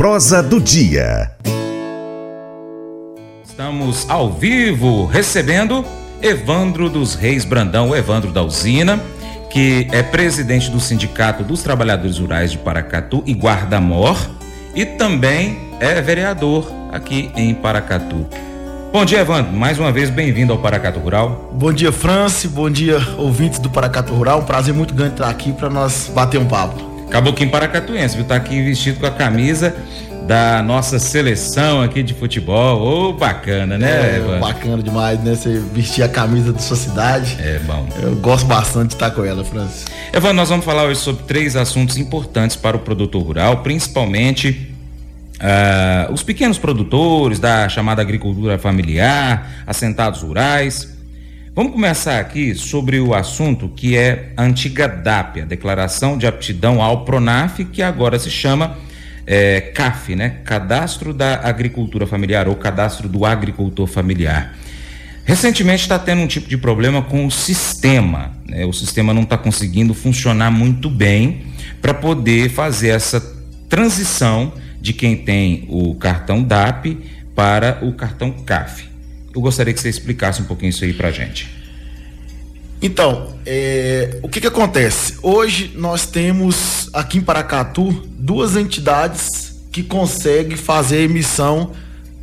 prosa do dia. Estamos ao vivo recebendo Evandro dos Reis Brandão, Evandro da Usina, que é presidente do Sindicato dos Trabalhadores Rurais de Paracatu e Guarda-Mor e também é vereador aqui em Paracatu. Bom dia, Evandro. Mais uma vez, bem-vindo ao Paracato Rural. Bom dia, Franci. Bom dia, ouvintes do Paracato Rural. Um prazer muito grande estar aqui para nós bater um papo. Caboclinho Paracatuense, viu? Tá aqui vestido com a camisa da nossa seleção aqui de futebol. Ô, oh, bacana, né, é, Evandro? Bacana demais, né? Você vestir a camisa da sua cidade. É bom. Eu gosto bastante de estar com ela, Francis. Evandro, nós vamos falar hoje sobre três assuntos importantes para o produtor rural, principalmente Uh, os pequenos produtores da chamada agricultura familiar, assentados rurais. Vamos começar aqui sobre o assunto que é a antiga DAP, a Declaração de Aptidão ao Pronaf, que agora se chama é, CAF, né? Cadastro da Agricultura Familiar ou Cadastro do Agricultor Familiar. Recentemente está tendo um tipo de problema com o sistema. Né? O sistema não está conseguindo funcionar muito bem para poder fazer essa transição de quem tem o cartão DAP para o cartão CAF. Eu gostaria que você explicasse um pouquinho isso aí para a gente. Então, é, o que, que acontece? Hoje nós temos aqui em Paracatu duas entidades que conseguem fazer a emissão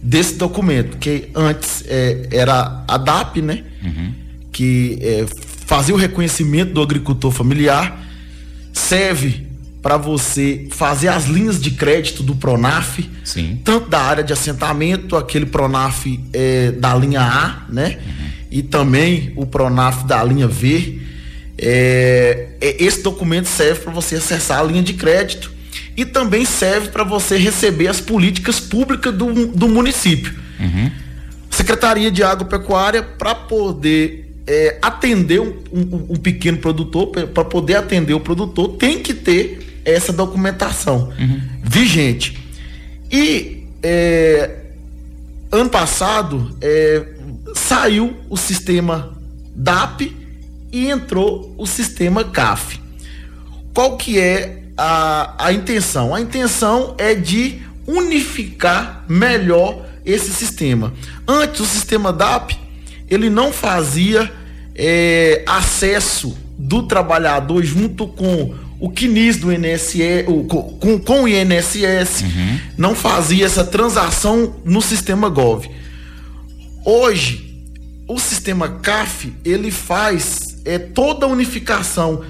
desse documento, que antes é, era a DAP, né? Uhum. Que é, fazia o reconhecimento do agricultor familiar, serve para você fazer as linhas de crédito do Pronaf, Sim. tanto da área de assentamento, aquele Pronaf é, da linha A, né? Uhum. E também o Pronaf da linha V. É, é esse documento serve para você acessar a linha de crédito e também serve para você receber as políticas públicas do, do município. Uhum. Secretaria de Agropecuária para poder é, atender um, um, um, pequeno produtor, para poder atender o produtor, tem que ter essa documentação uhum. vigente. E é, ano passado é, saiu o sistema DAP e entrou o sistema CAF. Qual que é a, a intenção? A intenção é de unificar melhor esse sistema. Antes o sistema DAP ele não fazia é, acesso do trabalhador junto com o CNIS do INSS, o, com, com o INSS, uhum. não fazia essa transação no sistema Gov. Hoje, o sistema CAF, ele faz é, toda a unificação,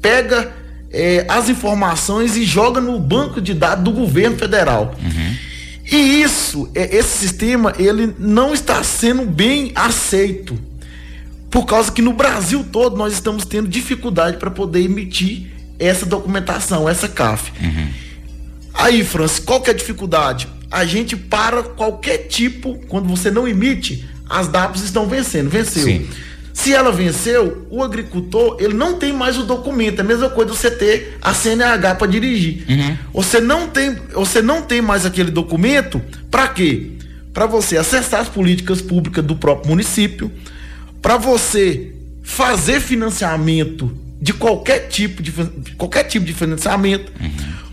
pega é, as informações e joga no banco de dados do governo federal. Uhum. E isso, é, esse sistema, ele não está sendo bem aceito. Por causa que no Brasil todo nós estamos tendo dificuldade para poder emitir essa documentação, essa CAF. Uhum. Aí, Francis, qual que é a dificuldade? A gente para qualquer tipo, quando você não emite, as DAPs estão vencendo, venceu. Sim. Se ela venceu, o agricultor ele não tem mais o documento. É a mesma coisa você ter a CNH para dirigir. Uhum. Você não tem, você não tem mais aquele documento para quê? Para você acessar as políticas públicas do próprio município, para você fazer financiamento de qualquer tipo de, qualquer tipo de financiamento. Uhum.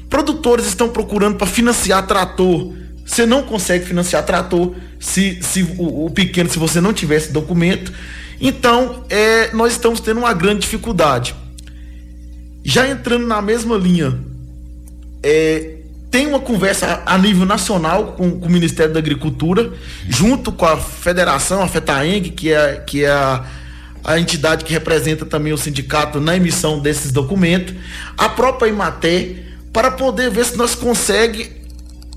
Produtores estão procurando para financiar trator. Você não consegue financiar trator se, se o, o, pequeno, se você não tiver esse documento. Então, é, nós estamos tendo uma grande dificuldade. Já entrando na mesma linha, é, tem uma conversa a nível nacional com, com, o Ministério da Agricultura, junto com a Federação, a FETAENG, que é, que é a a entidade que representa também o sindicato na emissão desses documentos, a própria Imaté, para poder ver se nós conseguimos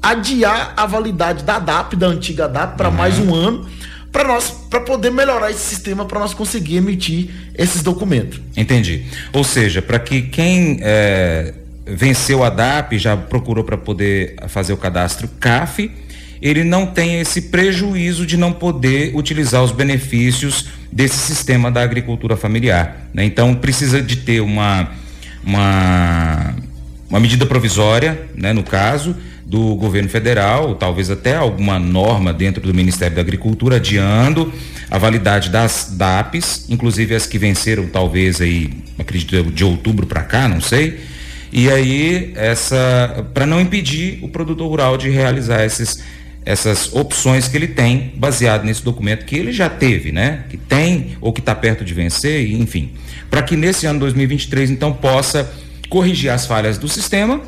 adiar a validade da DAP, da antiga DAP, para uhum. mais um ano, para nós para poder melhorar esse sistema para nós conseguir emitir esses documentos. Entendi. Ou seja, para que quem é, venceu a DAP já procurou para poder fazer o cadastro CAF, ele não tem esse prejuízo de não poder utilizar os benefícios desse sistema da agricultura familiar. Né? Então precisa de ter uma, uma, uma medida provisória, né, no caso, do governo federal, talvez até alguma norma dentro do Ministério da Agricultura adiando a validade das DAPs, inclusive as que venceram talvez aí, acredito de outubro para cá, não sei E aí, essa para não impedir o produtor rural de realizar esses, essas opções que ele tem, baseado nesse documento que ele já teve, né? Que tem ou que está perto de vencer, enfim. Para que nesse ano 2023, então, possa corrigir as falhas do sistema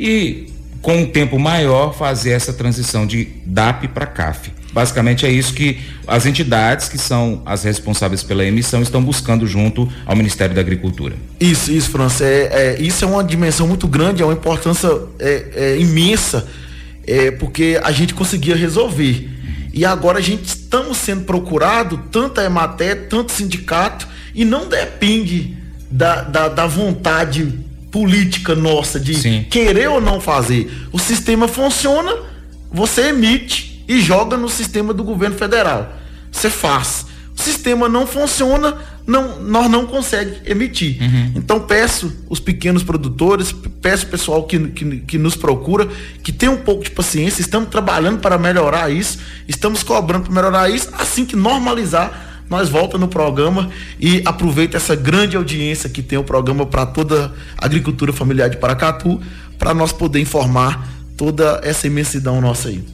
e, com um tempo maior, fazer essa transição de DAP para CAF. Basicamente é isso que as entidades que são as responsáveis pela emissão estão buscando junto ao Ministério da Agricultura. Isso, isso, França. É, é, isso é uma dimensão muito grande, é uma importância é, é, imensa, é, porque a gente conseguia resolver. E agora a gente estamos sendo procurado, tanto a Emater, tanto o sindicato, e não depende da, da, da vontade política nossa de Sim. querer ou não fazer. O sistema funciona, você emite e joga no sistema do governo federal. Você faz. O sistema não funciona, não, nós não conseguimos emitir. Uhum. Então peço os pequenos produtores, peço o pessoal que, que, que, nos procura, que tem um pouco de paciência, estamos trabalhando para melhorar isso, estamos cobrando para melhorar isso, assim que normalizar, nós volta no programa e aproveita essa grande audiência que tem o programa para toda a agricultura familiar de Paracatu, para nós poder informar toda essa imensidão nossa aí.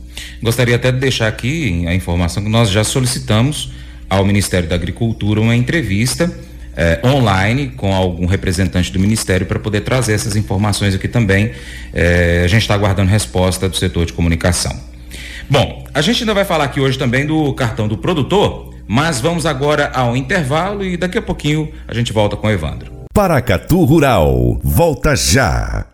Gostaria até de deixar aqui a informação que nós já solicitamos ao Ministério da Agricultura uma entrevista eh, online com algum representante do Ministério para poder trazer essas informações aqui também. Eh, a gente está aguardando resposta do setor de comunicação. Bom, a gente ainda vai falar aqui hoje também do cartão do produtor, mas vamos agora ao intervalo e daqui a pouquinho a gente volta com o Evandro. Paracatu Rural, volta já!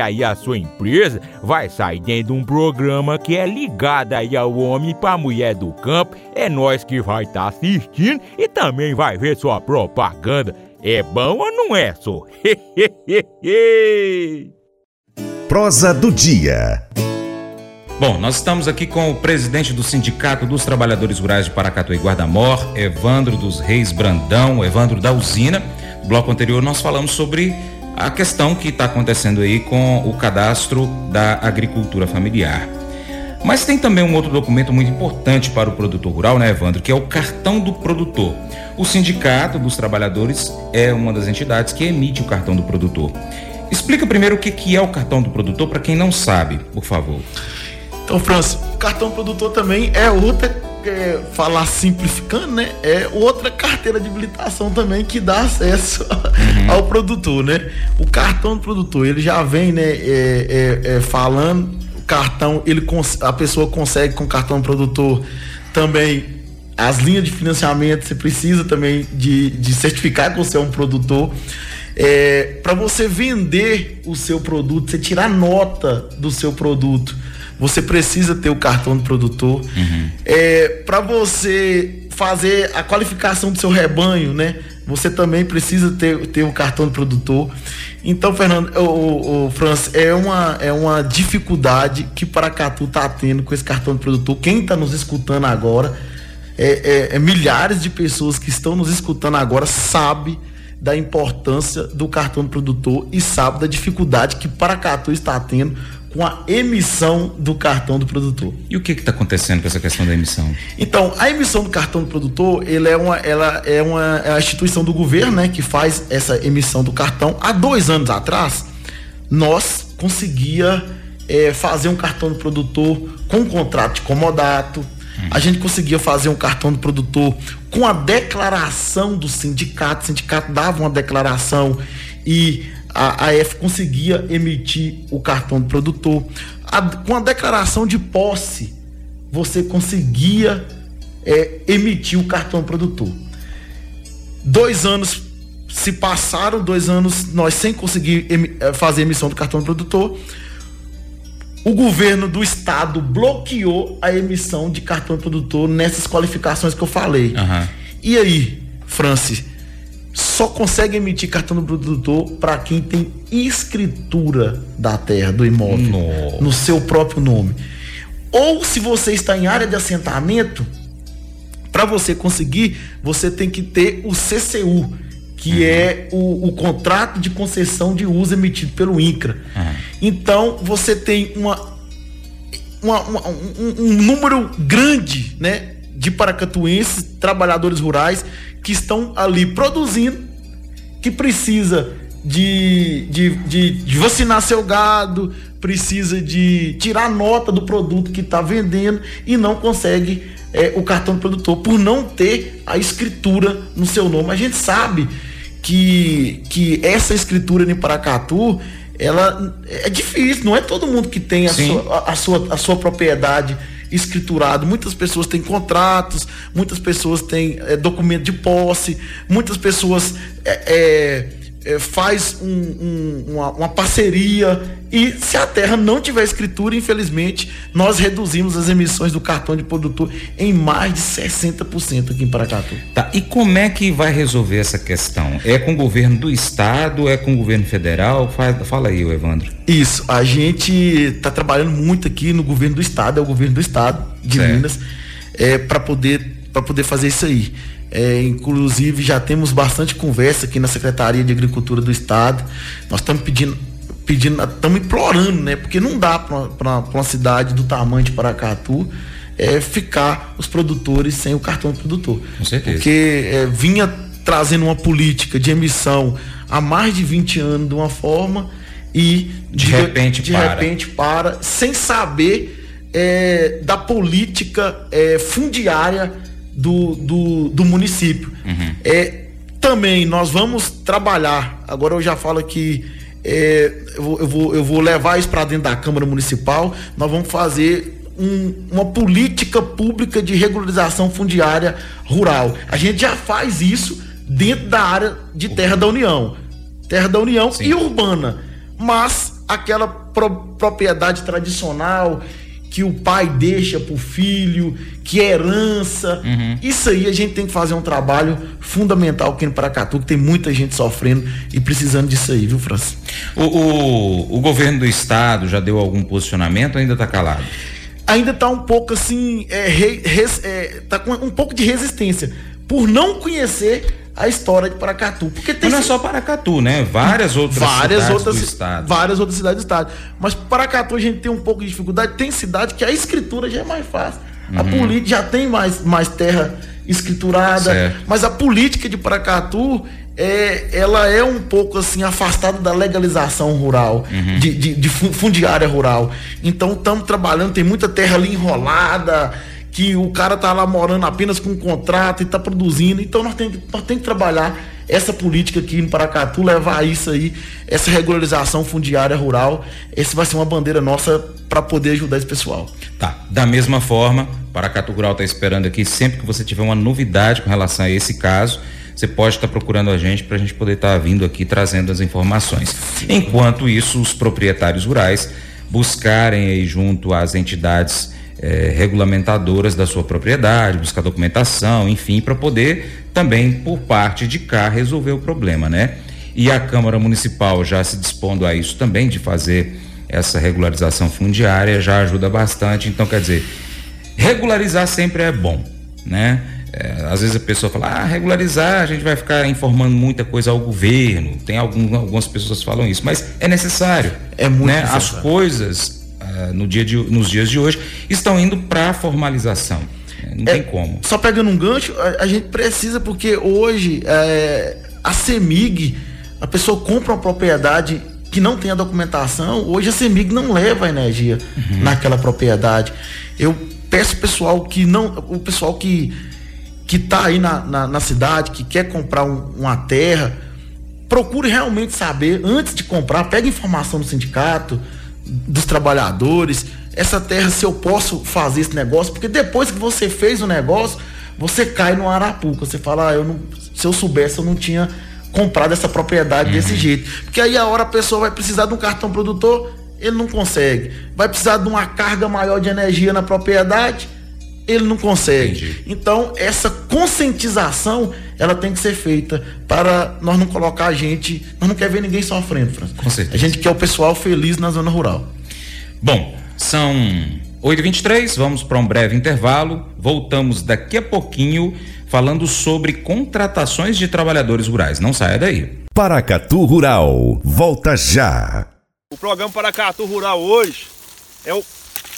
aí a sua empresa vai sair dentro de um programa que é ligado aí ao homem para mulher do campo. É nós que vai estar tá assistindo e também vai ver sua propaganda. É bom ou não é, só? Prosa do dia. Bom, nós estamos aqui com o presidente do Sindicato dos Trabalhadores Rurais de Paracatu e Guardamor, Evandro dos Reis Brandão, Evandro da Usina. No bloco anterior nós falamos sobre a questão que está acontecendo aí com o cadastro da agricultura familiar. Mas tem também um outro documento muito importante para o produtor rural, né, Evandro, que é o cartão do produtor. O Sindicato dos Trabalhadores é uma das entidades que emite o cartão do produtor. Explica primeiro o que, que é o cartão do produtor para quem não sabe, por favor. Então, França, o cartão produtor também é outra é, falar simplificando, né? É outra carteira de habilitação também que dá acesso ao produtor, né? O cartão do produtor, ele já vem, né, é, é, é falando, o cartão, ele, a pessoa consegue com o cartão do produtor também as linhas de financiamento, você precisa também de, de certificar que você é um produtor. É, para você vender o seu produto, você tirar nota do seu produto você precisa ter o cartão do produtor. Uhum. É, para você fazer a qualificação do seu rebanho, né? Você também precisa ter, ter o cartão do produtor. Então, Fernando, o, o, Franz, é uma, é uma dificuldade que Paracatu está tendo com esse cartão do produtor. Quem está nos escutando agora, é, é, é, milhares de pessoas que estão nos escutando agora, sabe da importância do cartão do produtor e sabe da dificuldade que Paracatu está tendo com a emissão do cartão do produtor. E o que está acontecendo com essa questão da emissão? Então, a emissão do cartão do produtor, ele é uma, ela é uma é a instituição do governo, né, que faz essa emissão do cartão. Há dois anos atrás, nós conseguia é, fazer um cartão do produtor com um contrato de comodato. Hum. A gente conseguia fazer um cartão do produtor com a declaração do sindicato. O sindicato dava uma declaração e a AF conseguia emitir o cartão do produtor. A, com a declaração de posse, você conseguia é, emitir o cartão do produtor. Dois anos se passaram, dois anos nós sem conseguir é, fazer emissão do cartão do produtor. O governo do estado bloqueou a emissão de cartão do produtor nessas qualificações que eu falei. Uhum. E aí, Francis, só consegue emitir cartão do produtor para quem tem escritura da terra, do imóvel, Nossa. no seu próprio nome. Ou se você está em área de assentamento, para você conseguir, você tem que ter o CCU, que é o, o contrato de concessão de uso emitido pelo INCRA. Então você tem uma, uma- uma- um, um número grande, né, de paracatuenses, trabalhadores rurais que estão ali produzindo, que precisa de, de, de, de vacinar seu gado, precisa de tirar nota do produto que está vendendo e não consegue é, o cartão do produtor por não ter a escritura no seu nome. A gente sabe que, que essa escritura em Paracatu ela é difícil, não é todo mundo que tem a Sim. sua, a, a sua, a sua propriedade escriturado. Muitas pessoas têm contratos, muitas pessoas têm é, documento de posse, muitas pessoas é, é, faz um- um- uma, uma parceria e se a terra não tiver escritura, infelizmente, nós reduzimos as emissões do cartão de produtor em mais de 60% aqui em Paracatu. Tá, e como é que vai resolver essa questão? É com o governo do estado, é com o governo federal? Fa- Fala aí, ô Evandro. Isso, a gente está trabalhando muito aqui no governo do estado, é o governo do estado de Certo. Minas, é, para poder para poder fazer isso aí. É, inclusive já temos bastante conversa aqui na Secretaria de Agricultura do Estado. Nós estamos pedindo pedindo, estamos implorando, né? Porque não dá para uma cidade do tamanho de Paracatu é, ficar os produtores sem o cartão do produtor. Com certeza. Porque é, vinha trazendo uma política de emissão há mais de 20 anos de uma forma e De repente de para. repente para sem saber é, da política é, fundiária do, do, do município. Uhum. É, também nós vamos trabalhar, agora eu já falo que é, eu, vou, eu, vou, eu vou levar isso para dentro da Câmara Municipal, nós vamos fazer um- uma política pública de regularização fundiária rural. A gente já faz isso dentro da área de terra da União. Terra da União Sim. e urbana. Mas aquela pro- propriedade tradicional que o pai deixa pro filho, que é herança. Isso aí a gente tem que fazer um trabalho fundamental aqui no Paracatu, que tem muita gente sofrendo e precisando disso aí, viu, França? O, o, o governo do estado já deu algum posicionamento ou ainda está calado? ainda tá um pouco assim, é, re- res- é, tá com um pouco de resistência por não conhecer a história de Paracatu. Porque tem Mas não é só Paracatu, né? Várias outras várias cidades outras do estado. várias outras cidades do estado. Mas Paracatu a gente tem um pouco de dificuldade. Tem cidade que a escritura já é mais fácil. A política já tem mais, mais terra escriturada, Certo. mas a política de Paracatu é, ela é um pouco assim afastada da legalização rural, de, de, de fu- fundiária rural. Então estamos trabalhando, tem muita terra ali enrolada, que o cara tá lá morando apenas com um contrato e tá produzindo. Então nós temos, nós temos que trabalhar essa política aqui em Paracatu, levar isso aí, essa regularização fundiária rural. Esse vai ser uma bandeira nossa para poder ajudar esse pessoal. Tá. Da mesma forma, Paracatu Rural está esperando aqui. Sempre que você tiver uma novidade com relação a esse caso, você pode estar procurando a gente para a gente poder estar vindo aqui trazendo as informações. Enquanto isso, os proprietários rurais buscarem aí junto às entidades eh, regulamentadoras da sua propriedade, buscar documentação, enfim, para poder também, por parte de cá, resolver o problema, né? E a Câmara Municipal já se dispondo a isso também, de fazer essa regularização fundiária, já ajuda bastante. Então, quer dizer, regularizar sempre é bom, né? É, às vezes a pessoa fala, ah, regularizar, a gente vai ficar informando muita coisa ao governo. Tem algum, algumas pessoas que falam isso, mas é necessário. É muito né? As necessário. coisas, ah, no dia de, nos dias de hoje, estão indo para a formalização. É, Não tem como. Só pegando um gancho, a, a gente precisa, porque hoje é, a CEMIG, a pessoa compra uma propriedade que não tem a documentação, hoje a CEMIG não leva a energia naquela propriedade. Eu peço pessoal que não. O pessoal que, que tá aí na, na, na cidade, que quer comprar um- uma terra, procure realmente saber antes de comprar, pega informação do sindicato, dos trabalhadores, essa terra se eu posso fazer esse negócio, porque depois que você fez o negócio, você cai no arapuca, você fala, ah, eu não, se eu soubesse eu não tinha comprado essa propriedade desse jeito. Porque aí a hora a pessoa vai precisar de um cartão produtor, ele não consegue. Vai precisar de uma carga maior de energia na propriedade, ele não consegue. Entendi. Então, essa conscientização, ela tem que ser feita para nós não colocar a gente, nós não quer ver ninguém sofrendo, França. Com certeza. A gente quer o pessoal feliz na zona rural. Bom, são 8h23, vamos para um breve intervalo. Voltamos daqui a pouquinho falando sobre contratações de trabalhadores rurais. Não saia daí. Paracatu Rural, volta já. O programa Paracatu Rural hoje é o,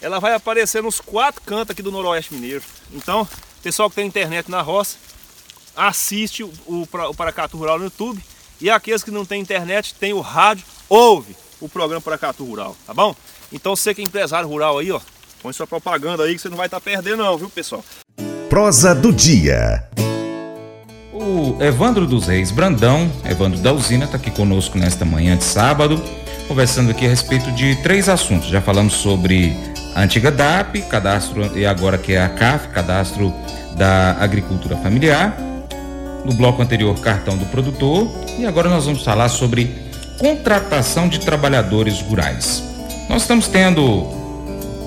ela vai aparecer nos quatro cantos aqui do Noroeste Mineiro. Então, pessoal que tem internet na roça, assiste o, o, o Paracatu Rural no YouTube. E aqueles que não tem internet, tem o rádio, ouve o programa Paracatu Rural, tá bom? Então você que é empresário rural aí, ó, põe sua propaganda aí que você não vai estar tá perdendo não, viu pessoal? Prosa do dia. O Evandro dos Reis Brandão, Evandro da Usina, está aqui conosco nesta manhã de sábado, conversando aqui a respeito de três assuntos. Já falamos sobre a antiga DAP, cadastro, e agora que é a CAF, cadastro da agricultura familiar. No bloco anterior, cartão do produtor. E agora nós vamos falar sobre contratação de trabalhadores rurais. Nós estamos tendo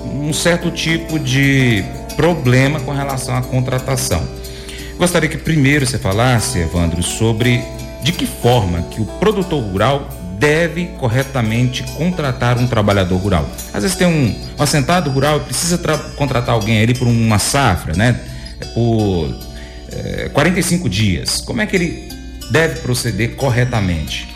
um certo tipo de problema com relação à contratação. Gostaria que primeiro você falasse, Evandro, sobre de que forma que o produtor rural deve corretamente contratar um trabalhador rural. Às vezes tem um, um assentado rural e precisa contratar alguém ali por uma safra, né? Por é, 45 dias. Como é que ele deve proceder corretamente?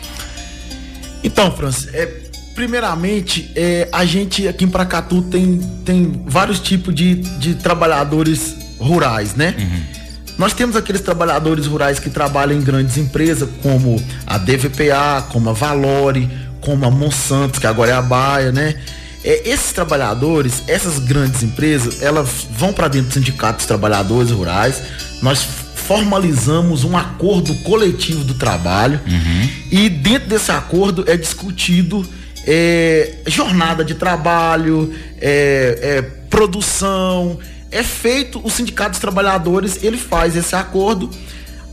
Então, Francis, é, primeiramente, é, a gente aqui em Pracatu tem, tem vários tipos de, de trabalhadores rurais, né? Uhum. Nós temos aqueles trabalhadores rurais que trabalham em grandes empresas, como a DVPA, como a Valore, como a Monsanto, que agora é a Baia, né? É, esses trabalhadores, essas grandes empresas, elas vão para dentro do sindicato dos trabalhadores rurais. Nós formalizamos um acordo coletivo do trabalho uhum. e dentro desse acordo é discutido é, jornada de trabalho, é, é produção, é feito o sindicato dos trabalhadores, ele faz esse acordo,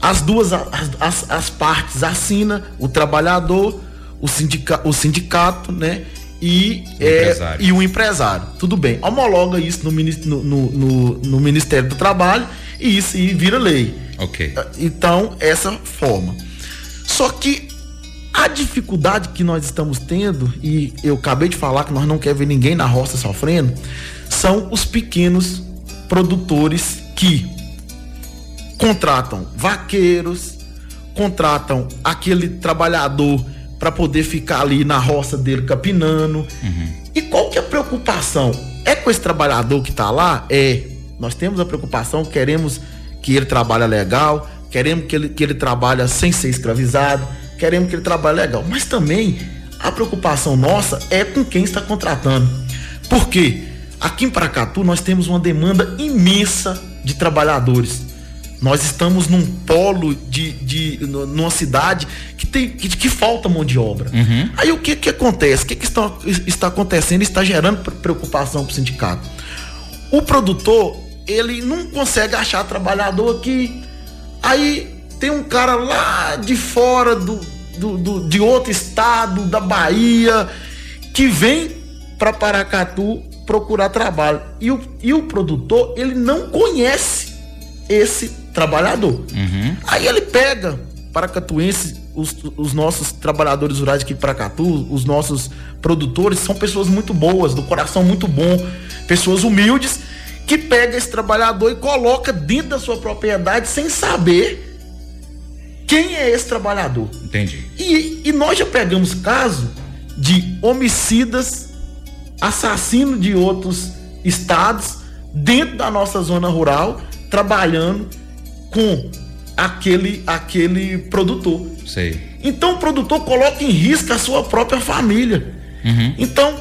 as duas as, as, partes assinam, o trabalhador, o, sindica, o sindicato, né? E o, é, e o empresário. Tudo bem. Homologa isso no, no, no, no, Ministério do Trabalho e isso e vira lei. Ok. Então, essa forma. Só que a dificuldade que nós estamos tendo, e eu acabei de falar que nós não queremos ver ninguém na roça sofrendo, são os pequenos produtores que contratam vaqueiros, contratam aquele trabalhador para poder ficar ali na roça dele capinando. Uhum. E qual que é a preocupação? É com esse trabalhador que está lá? É. Nós temos a preocupação, queremos que ele trabalhe legal, queremos que ele, que ele trabalhe sem ser escravizado, queremos que ele trabalhe legal. Mas também a preocupação nossa é com quem está contratando. Por quê? Aqui em Paracatu nós temos uma demanda imensa de trabalhadores. Nós estamos num polo de, de numa cidade que tem que, que falta mão de obra. Uhum. Aí o que que acontece? O que, que está, está acontecendo? Está gerando preocupação para o sindicato. O produtor ele não consegue achar trabalhador aqui. Aí tem um cara lá de fora do, do, do de outro estado, da Bahia, que vem para Paracatu procurar trabalho. E o, e o produtor, ele não conhece esse trabalhador. Uhum. Aí ele pega paracatuense, os, os nossos trabalhadores rurais aqui para Catu, os nossos produtores, são pessoas muito boas, do coração muito bom, pessoas humildes, que pega esse trabalhador e coloca dentro da sua propriedade sem saber quem é esse trabalhador. Entendi. E, e nós já pegamos caso de homicidas assassino de outros estados dentro da nossa zona rural, trabalhando com aquele aquele produtor. Sei. Então o produtor coloca em risco a sua própria família. Uhum. Então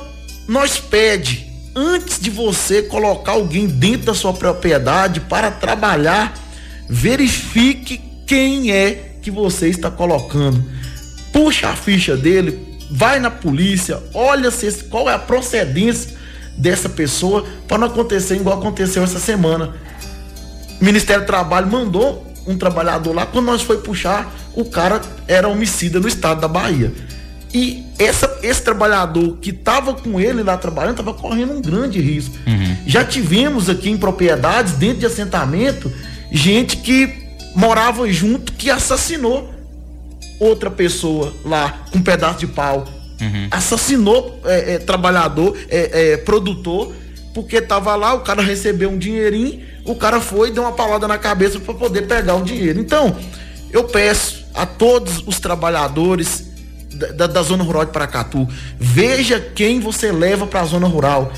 nós pede antes de você colocar alguém dentro da sua propriedade para trabalhar, verifique quem é que você está colocando. Puxa a ficha dele, vai na polícia, olha se, qual é a procedência dessa pessoa para não acontecer igual aconteceu essa semana. O Ministério do Trabalho mandou um trabalhador lá, quando nós foi puxar, o cara era homicida no estado da Bahia. E essa, esse trabalhador que estava com ele lá trabalhando estava correndo um grande risco. Uhum. Já tivemos aqui em propriedades, dentro de assentamento, gente que morava junto que assassinou outra pessoa lá com um pedaço de pau. Uhum. Assassinou é, é, trabalhador, é, é produtor, porque estava lá, o cara recebeu um dinheirinho, o cara foi e deu uma palavra na cabeça para poder pegar o dinheiro. Então, eu peço a todos os trabalhadores da, da zona rural de Paracatu. Veja quem você leva para a zona rural.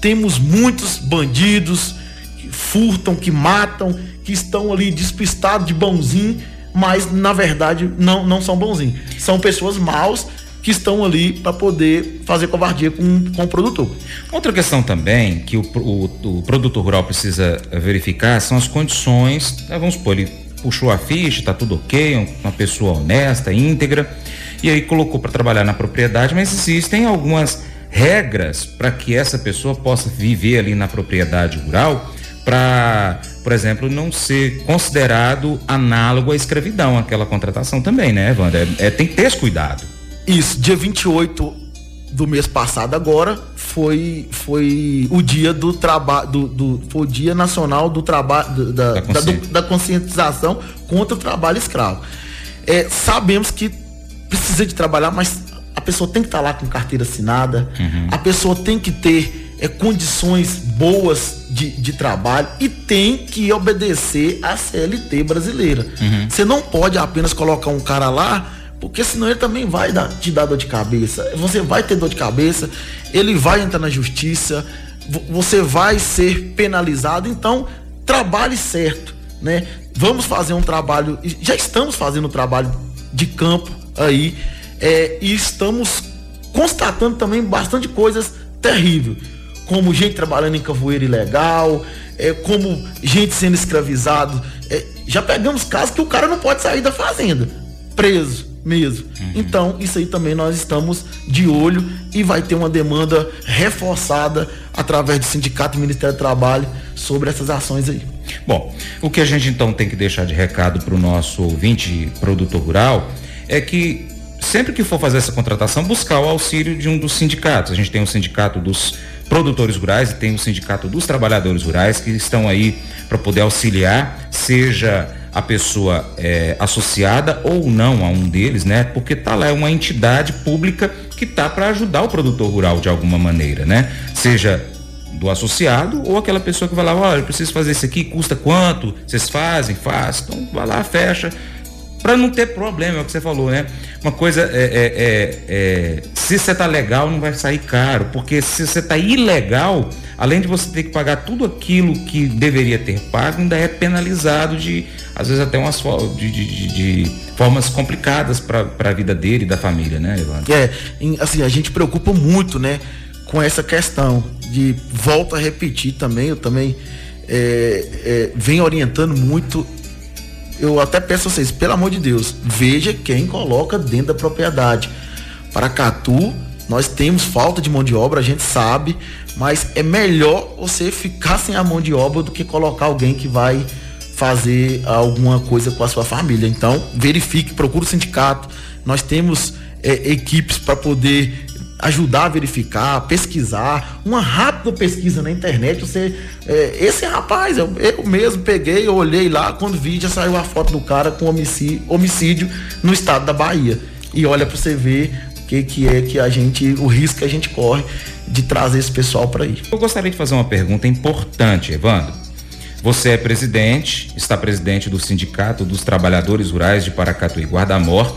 Temos muitos bandidos que furtam, que matam, que estão ali despistados de bonzinho, mas na verdade não, não são bonzinhos. São pessoas maus que estão ali para poder fazer covardia com, com o produtor. Outra questão também que o, o, o produtor rural precisa verificar são as condições. Né, vamos supor, ele puxou a ficha, está tudo ok, uma pessoa honesta, íntegra e aí colocou para trabalhar na propriedade, mas existem algumas regras para que essa pessoa possa viver ali na propriedade rural para, por exemplo, não ser considerado análogo à escravidão, aquela contratação também, né, Evandro? É, é, tem que ter esse cuidado. Isso, dia 28 do mês passado agora foi foi o dia do trabalho do, do, foi o dia nacional do trabalho da, da, da, da, conscientização contra o trabalho escravo é, sabemos que precisa de trabalhar, mas a pessoa tem que estar tá lá com carteira assinada, uhum. a pessoa tem que ter é, condições boas de, de trabalho e tem que obedecer à CLT brasileira. Uhum. Você não pode apenas colocar um cara lá, porque senão ele também vai dar, te dar dor de cabeça. Você vai ter dor de cabeça, ele vai entrar na justiça, você vai ser penalizado. Então, trabalhe certo, né? Vamos fazer um trabalho, já estamos fazendo um trabalho de campo aí é, e estamos constatando também bastante coisas terríveis, como gente trabalhando em cavoeira ilegal, é, como gente sendo escravizado. É, já pegamos casos que o cara não pode sair da fazenda, preso mesmo. Uhum. Então, isso aí também nós estamos de olho e vai ter uma demanda reforçada através do Sindicato e Ministério do Trabalho sobre essas ações aí. Bom, o que a gente então tem que deixar de recado para o nosso ouvinte produtor rural é que sempre que for fazer essa contratação, buscar o auxílio de um dos sindicatos. A gente tem o sindicato dos produtores rurais e tem o sindicato dos trabalhadores rurais que estão aí para poder auxiliar, seja a pessoa é, associada ou não a um deles, né? Porque tá lá é uma entidade pública que tá para ajudar o produtor rural de alguma maneira, né? Seja do associado ou aquela pessoa que vai lá, olha, eu preciso fazer isso aqui, custa quanto? Vocês fazem? Faz. Então vai lá, fecha para não ter problema, é o que você falou, né? Uma coisa é, é, é, é se você tá legal, não vai sair caro, porque se você tá ilegal, além de você ter que pagar tudo aquilo que deveria ter pago, ainda é penalizado de, às vezes até umas de, de, de formas complicadas para a vida dele e da família, né, Evandro? É, assim, a gente preocupa muito, né, com essa questão de volta a repetir também, eu também é, é, venho orientando muito eu até peço a vocês, pelo amor de Deus, veja quem coloca dentro da propriedade. Para Catu, nós temos falta de mão de obra, a gente sabe, mas é melhor você ficar sem a mão de obra do que colocar alguém que vai fazer alguma coisa com a sua família. Então, verifique, procure o sindicato. Nós temos é, equipes para poder ajudar a verificar, pesquisar, uma rápida pesquisa na internet, você, é, esse rapaz, eu, eu mesmo peguei, eu olhei lá, quando vi, já saiu a foto do cara com homicídio, homicídio no estado da Bahia. E olha para você ver o que, que é que a gente, o risco que a gente corre de trazer esse pessoal para aí. Eu gostaria de fazer uma pergunta importante, Evandro. Você é presidente, está presidente do Sindicato dos Trabalhadores Rurais de Paracatu e Guardamor,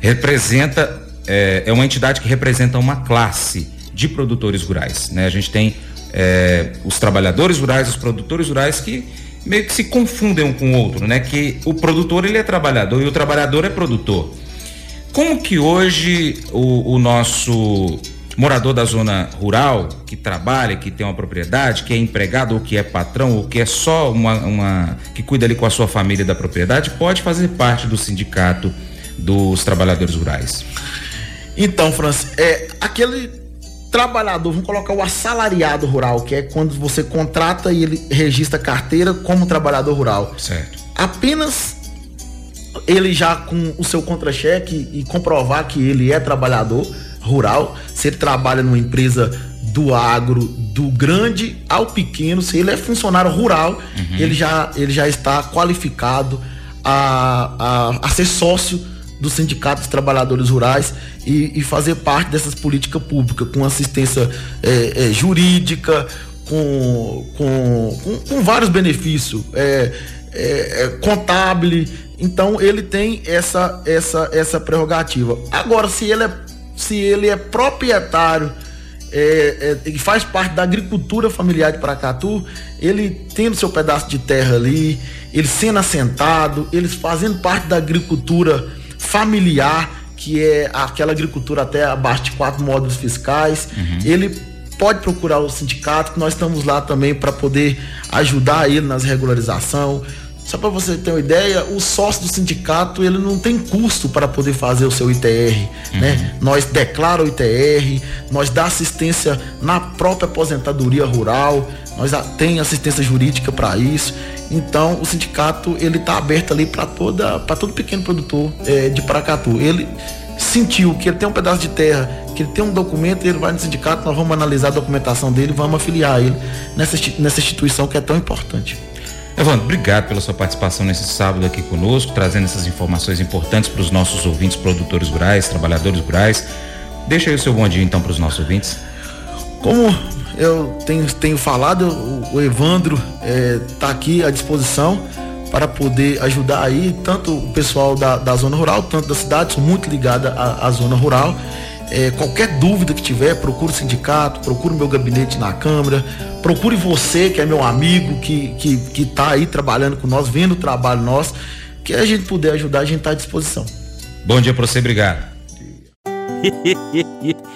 representa é, é uma entidade que representa uma classe de produtores rurais. Né? A gente tem é, os trabalhadores rurais, os produtores rurais que meio que se confundem um com o outro, né? Que o produtor ele é trabalhador e o trabalhador é produtor. Como que hoje o, o nosso morador da zona rural, que trabalha, que tem uma propriedade, que é empregado ou que é patrão ou que é só uma, uma que cuida ali com a sua família da propriedade, pode fazer parte do sindicato dos trabalhadores rurais. Então, Francis, é aquele trabalhador, vamos colocar o assalariado rural, que é quando você contrata e ele registra carteira como trabalhador rural. Certo. Apenas ele já com o seu contra-cheque e comprovar que ele é trabalhador rural, se ele trabalha numa empresa do agro, do grande ao pequeno, se ele é funcionário rural, uhum. ele, já, ele já está qualificado a, a, a ser sócio do Sindicato dos Trabalhadores Rurais e, e fazer parte dessas políticas públicas, com assistência é, é, jurídica, com, com, com, com, vários benefícios, é, é, é contábil. Então ele tem essa, essa, essa prerrogativa. Agora, se ele é, se ele é proprietário é, é, e faz parte da agricultura familiar de Paracatu, ele tendo seu pedaço de terra ali, ele sendo assentado, eles fazendo parte da agricultura familiar, que é aquela agricultura até abaixo de quatro módulos fiscais. Uhum. Ele pode procurar o sindicato, que nós estamos lá também para poder ajudar ele nas regularização. Só para você ter uma ideia, o sócio do sindicato ele não tem custo para poder fazer o seu ITR, uhum. né? Nós declara o ITR, nós dá assistência na própria aposentadoria rural, nós tem assistência jurídica para isso. Então o sindicato ele está aberto ali para toda para todo pequeno produtor é, de Paracatu. Ele sentiu que ele tem um pedaço de terra, que ele tem um documento, ele vai no sindicato, nós vamos analisar a documentação dele, vamos afiliar ele nessa, nessa instituição que é tão importante. Evandro, obrigado pela sua participação nesse sábado aqui conosco, trazendo essas informações importantes para os nossos ouvintes, produtores rurais, trabalhadores rurais. Deixa aí o seu bom dia então para os nossos ouvintes. Como eu tenho, tenho falado, o, o Evandro está é, tá aqui à disposição para poder ajudar aí tanto o pessoal da, da zona rural, tanto da cidade, sou muito ligada à, à zona rural. É, qualquer dúvida que tiver, procure o sindicato, procure o meu gabinete na Câmara, procure você, que é meu amigo, que, que, que tá aí trabalhando com nós, vendo o trabalho nosso, que a gente puder ajudar, a gente está à disposição. Bom dia para você, obrigado.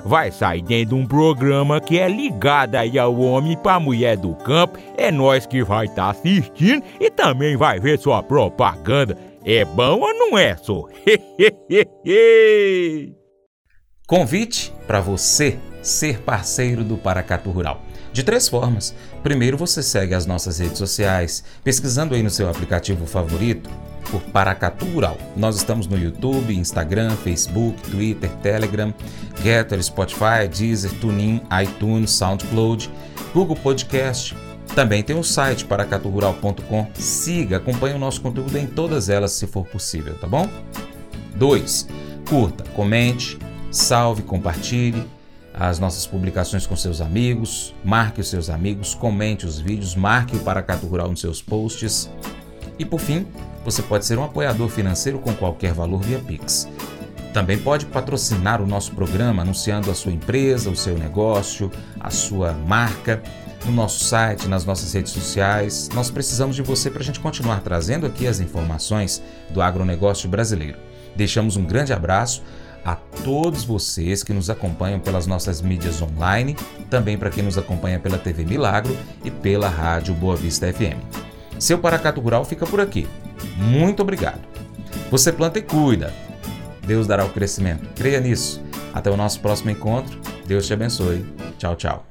vai sair dentro de um programa que é ligado aí ao homem para mulher do campo. É nós que vai estar tá assistindo e também vai ver sua propaganda. É bom ou não é, só? Convite para você ser parceiro do Paracatu Rural. De três formas. Primeiro, você segue as nossas redes sociais, pesquisando aí no seu aplicativo favorito por Paracatu Rural. Nós estamos no YouTube, Instagram, Facebook, Twitter, Telegram, Getter, Spotify, Deezer, TuneIn, iTunes, SoundCloud, Google Podcast. Também tem o site paracaturural.com. Siga, acompanhe o nosso conteúdo em todas elas se for possível, tá bom? 2. Curta, comente, salve, compartilhe as nossas publicações com seus amigos, marque os seus amigos, comente os vídeos, marque o Paracatu Rural nos seus posts. E por fim, você pode ser um apoiador financeiro com qualquer valor via Pix. Também pode patrocinar o nosso programa anunciando a sua empresa, o seu negócio, a sua marca no nosso site, nas nossas redes sociais. Nós precisamos de você para a gente continuar trazendo aqui as informações do agronegócio brasileiro. Deixamos um grande abraço a todos vocês que nos acompanham pelas nossas mídias online, também para quem nos acompanha pela TV Milagro e pela Rádio Boa Vista FM. Seu Paracato Rural fica por aqui. Muito obrigado. Você planta e cuida. Deus dará o crescimento. Creia nisso. Até o nosso próximo encontro. Deus te abençoe. Tchau, tchau.